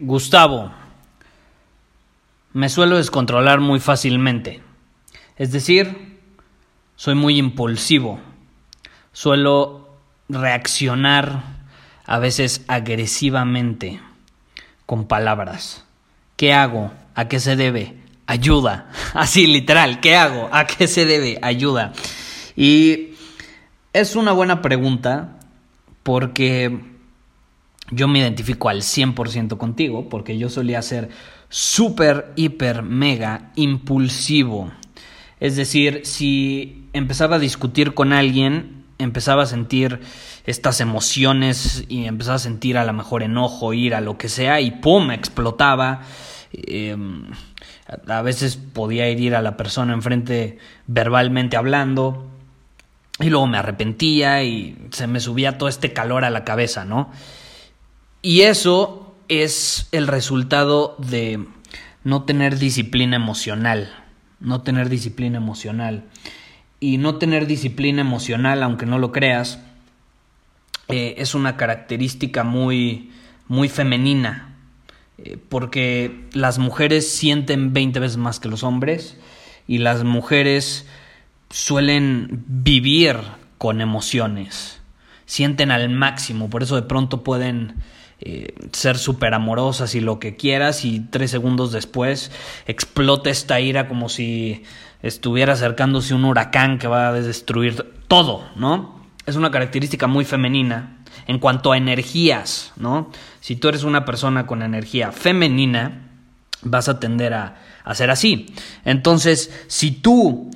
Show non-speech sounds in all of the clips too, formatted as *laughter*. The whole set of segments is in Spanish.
Gustavo, me suelo descontrolar muy fácilmente. Es decir, soy muy impulsivo. Suelo reaccionar a veces agresivamente con palabras. ¿Qué hago? ¿A qué se debe? Ayuda. *laughs* Así literal, ¿qué hago? ¿A qué se debe? Ayuda. Y es una buena pregunta porque yo me identifico al 100% contigo porque yo solía ser súper, hiper, mega impulsivo. Es decir, si empezaba a discutir con alguien, empezaba a sentir estas emociones y empezaba a sentir a lo mejor enojo, ira, lo que sea, y ¡pum! explotaba. Em, a veces podía herir a la persona enfrente verbalmente hablando. Y luego me arrepentía y se me subía todo este calor a la cabeza, ¿no? Y eso es el resultado de no tener disciplina emocional, no tener disciplina emocional. Y no tener disciplina emocional, aunque no lo creas, eh, es una característica muy, muy femenina, eh, porque las mujeres sienten 20 veces más que los hombres y las mujeres suelen vivir con emociones, sienten al máximo, por eso de pronto pueden eh, ser súper amorosas y lo que quieras y tres segundos después explota esta ira como si estuviera acercándose un huracán que va a destruir todo, ¿no? Es una característica muy femenina en cuanto a energías, ¿no? Si tú eres una persona con energía femenina, vas a tender a, a ser así. Entonces, si tú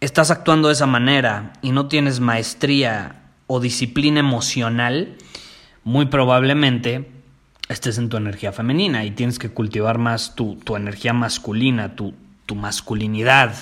estás actuando de esa manera y no tienes maestría o disciplina emocional, muy probablemente estés en tu energía femenina y tienes que cultivar más tu, energía masculina, tu, tu masculinidad.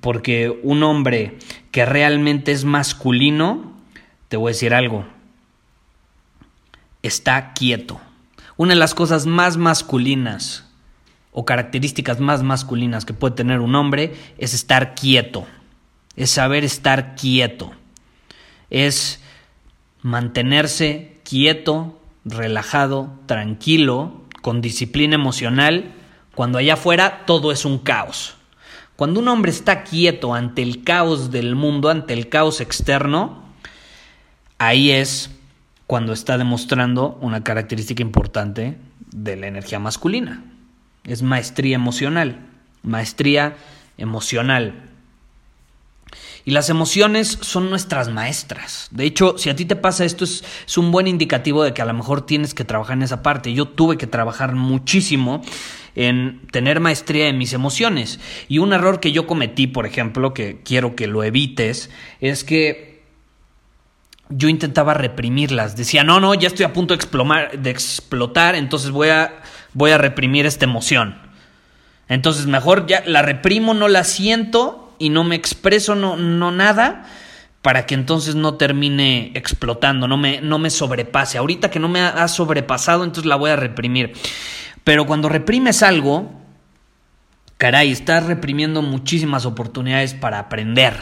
Porque un hombre que realmente es masculino, te voy a decir algo, está quieto. Una de las cosas más masculinas o características más masculinas que puede tener un hombre es estar quieto, es saber estar quieto, es mantenerse quieto, relajado, tranquilo, con disciplina emocional, cuando allá afuera todo es un caos. Cuando un hombre está quieto ante el caos del mundo, ante el caos externo, ahí es cuando está demostrando una característica importante de la energía masculina. Es maestría emocional. Maestría emocional. Y las emociones son nuestras maestras. De hecho, si a ti te pasa esto, es, un buen indicativo de que a lo mejor tienes que trabajar en esa parte. Yo tuve que trabajar muchísimo en tener maestría en mis emociones. Y un error que yo cometí, por ejemplo, que quiero que lo evites, es que yo intentaba reprimirlas. Decía, no, no, ya estoy a punto de, de explotar, entonces voy a, voy a reprimir esta emoción. Entonces mejor ya la reprimo, no la siento y no me expreso, no, no nada, para que entonces no termine explotando, no me, no me sobrepase. Ahorita que no me ha sobrepasado, entonces la voy a reprimir. Pero cuando reprimes algo, caray, estás reprimiendo muchísimas oportunidades para aprender,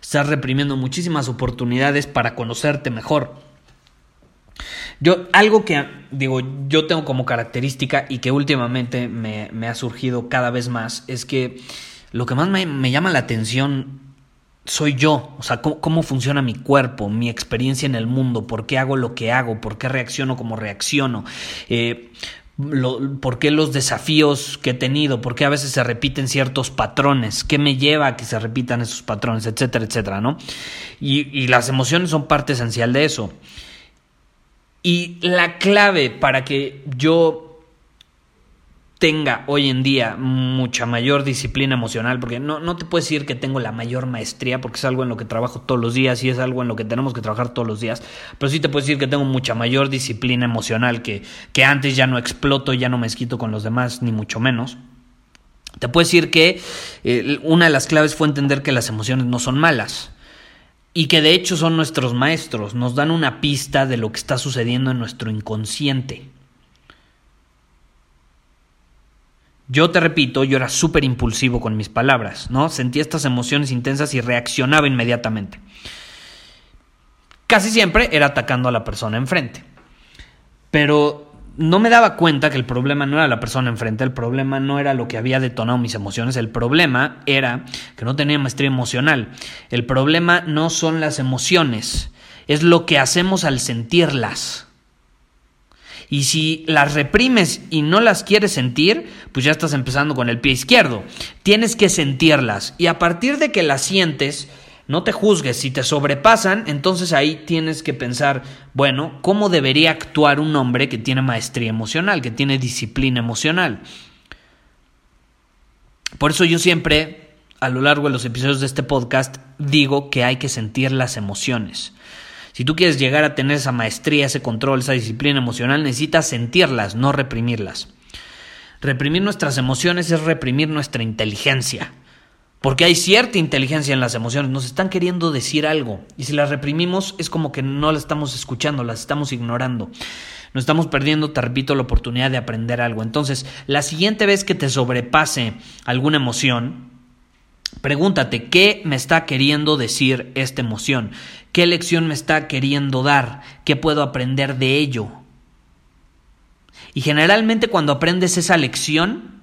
estás reprimiendo muchísimas oportunidades para conocerte mejor. Yo, algo que digo, yo tengo como característica y que últimamente me, me ha surgido cada vez más es que lo que más me, llama la atención soy yo, o sea, cómo, funciona mi cuerpo, mi experiencia en el mundo, por qué hago lo que hago, por qué reacciono como reacciono. Eh, por qué los desafíos que he tenido, por qué a veces se repiten ciertos patrones, qué me lleva a que se repitan esos patrones, etcétera, etcétera, ¿no? Y, y las emociones son parte esencial de eso. Y la clave para que yo tenga hoy en día mucha mayor disciplina emocional, porque no, no te puedo decir que tengo la mayor maestría, porque es algo en lo que trabajo todos los días y es algo en lo que tenemos que trabajar todos los días, pero sí te puedo decir que tengo mucha mayor disciplina emocional, que, que antes ya no exploto, ya no me esquito con los demás, ni mucho menos. Te puedo decir que eh, una de las claves fue entender que las emociones no son malas y que de hecho son nuestros maestros, nos dan una pista de lo que está sucediendo en nuestro inconsciente. Yo te repito, yo era súper impulsivo con mis palabras, ¿no? Sentía estas emociones intensas y reaccionaba inmediatamente. Casi siempre era atacando a la persona enfrente. Pero no me daba cuenta que el problema no era la persona enfrente, el problema no era lo que había detonado mis emociones, el problema era que no tenía maestría emocional. El problema no son las emociones, es lo que hacemos al sentirlas. Y si las reprimes y no las quieres sentir, pues ya estás empezando con el pie izquierdo. Tienes que sentirlas. Y a partir de que las sientes, no te juzgues. Si te sobrepasan, entonces ahí tienes que pensar, bueno, ¿cómo debería actuar un hombre que tiene maestría emocional, que tiene disciplina emocional? Por eso yo siempre, a lo largo de los episodios de este podcast, digo que hay que sentir las emociones. Si tú quieres llegar a tener esa maestría, ese control, esa disciplina emocional, necesitas sentirlas, no reprimirlas. Reprimir nuestras emociones es reprimir nuestra inteligencia. Porque hay cierta inteligencia en las emociones, nos están queriendo decir algo. Y si las reprimimos es como que no las estamos escuchando, las estamos ignorando. Nos estamos perdiendo, te repito, la oportunidad de aprender algo. Entonces, la siguiente vez que te sobrepase alguna emoción, Pregúntate, ¿qué me está queriendo decir esta emoción? ¿Qué lección me está queriendo dar? ¿Qué puedo aprender de ello? Y generalmente cuando aprendes esa lección,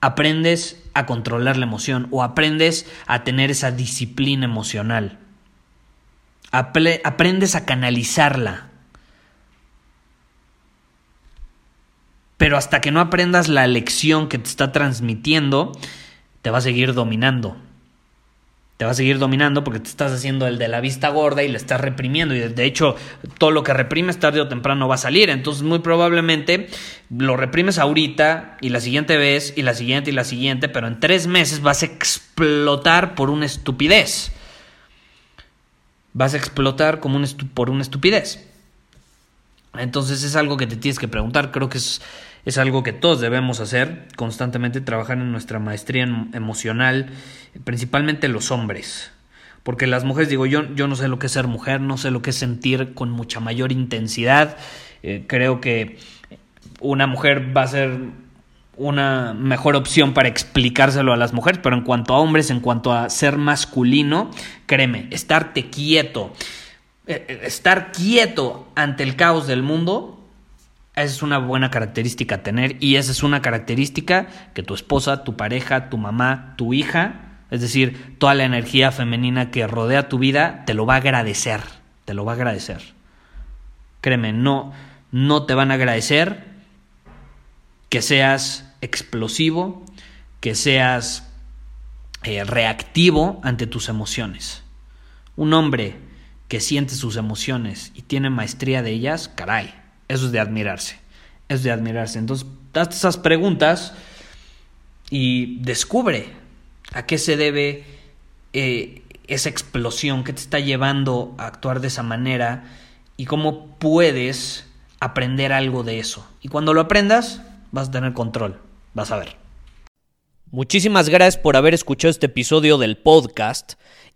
aprendes a controlar la emoción o aprendes a tener esa disciplina emocional. aprendes a canalizarla. Pero hasta que no aprendas la lección que te está transmitiendo, te va a seguir dominando te va a seguir dominando porque te estás haciendo el de la vista gorda y le estás reprimiendo. Y de hecho, todo lo que reprimes tarde o temprano va a salir. Entonces, muy probablemente lo reprimes ahorita y la siguiente vez y la siguiente y la siguiente, pero en tres meses vas a explotar por una estupidez. Vas a explotar como un por una estupidez. Entonces es algo que te tienes que preguntar. Creo que es es algo que todos debemos hacer, constantemente trabajar en nuestra maestría emocional, principalmente los hombres. Porque las mujeres, digo, yo, yo no sé lo que es ser mujer, no sé lo que es sentir con mucha mayor intensidad. Eh, creo que una mujer va a ser una mejor opción para explicárselo a las mujeres, pero en cuanto a hombres, en cuanto a ser masculino, créeme, estarte quieto, estar quieto ante el caos del mundo esa es una buena característica a tener y esa es una característica que tu esposa, tu pareja, tu mamá, tu hija, es decir, toda la energía femenina que rodea tu vida, te lo va a agradecer, te lo va a agradecer. Créeme, no, no te van a agradecer que seas explosivo, que seas eh, reactivo ante tus emociones. Un hombre que siente sus emociones y tiene maestría de ellas, caray, eso es de admirarse. Es de admirarse. Entonces, hazte esas preguntas y descubre a qué se debe eh, esa explosión que te está llevando a actuar de esa manera y cómo puedes aprender algo de eso. Y cuando lo aprendas, vas a tener control. Vas a ver. Muchísimas gracias por haber escuchado este episodio del podcast.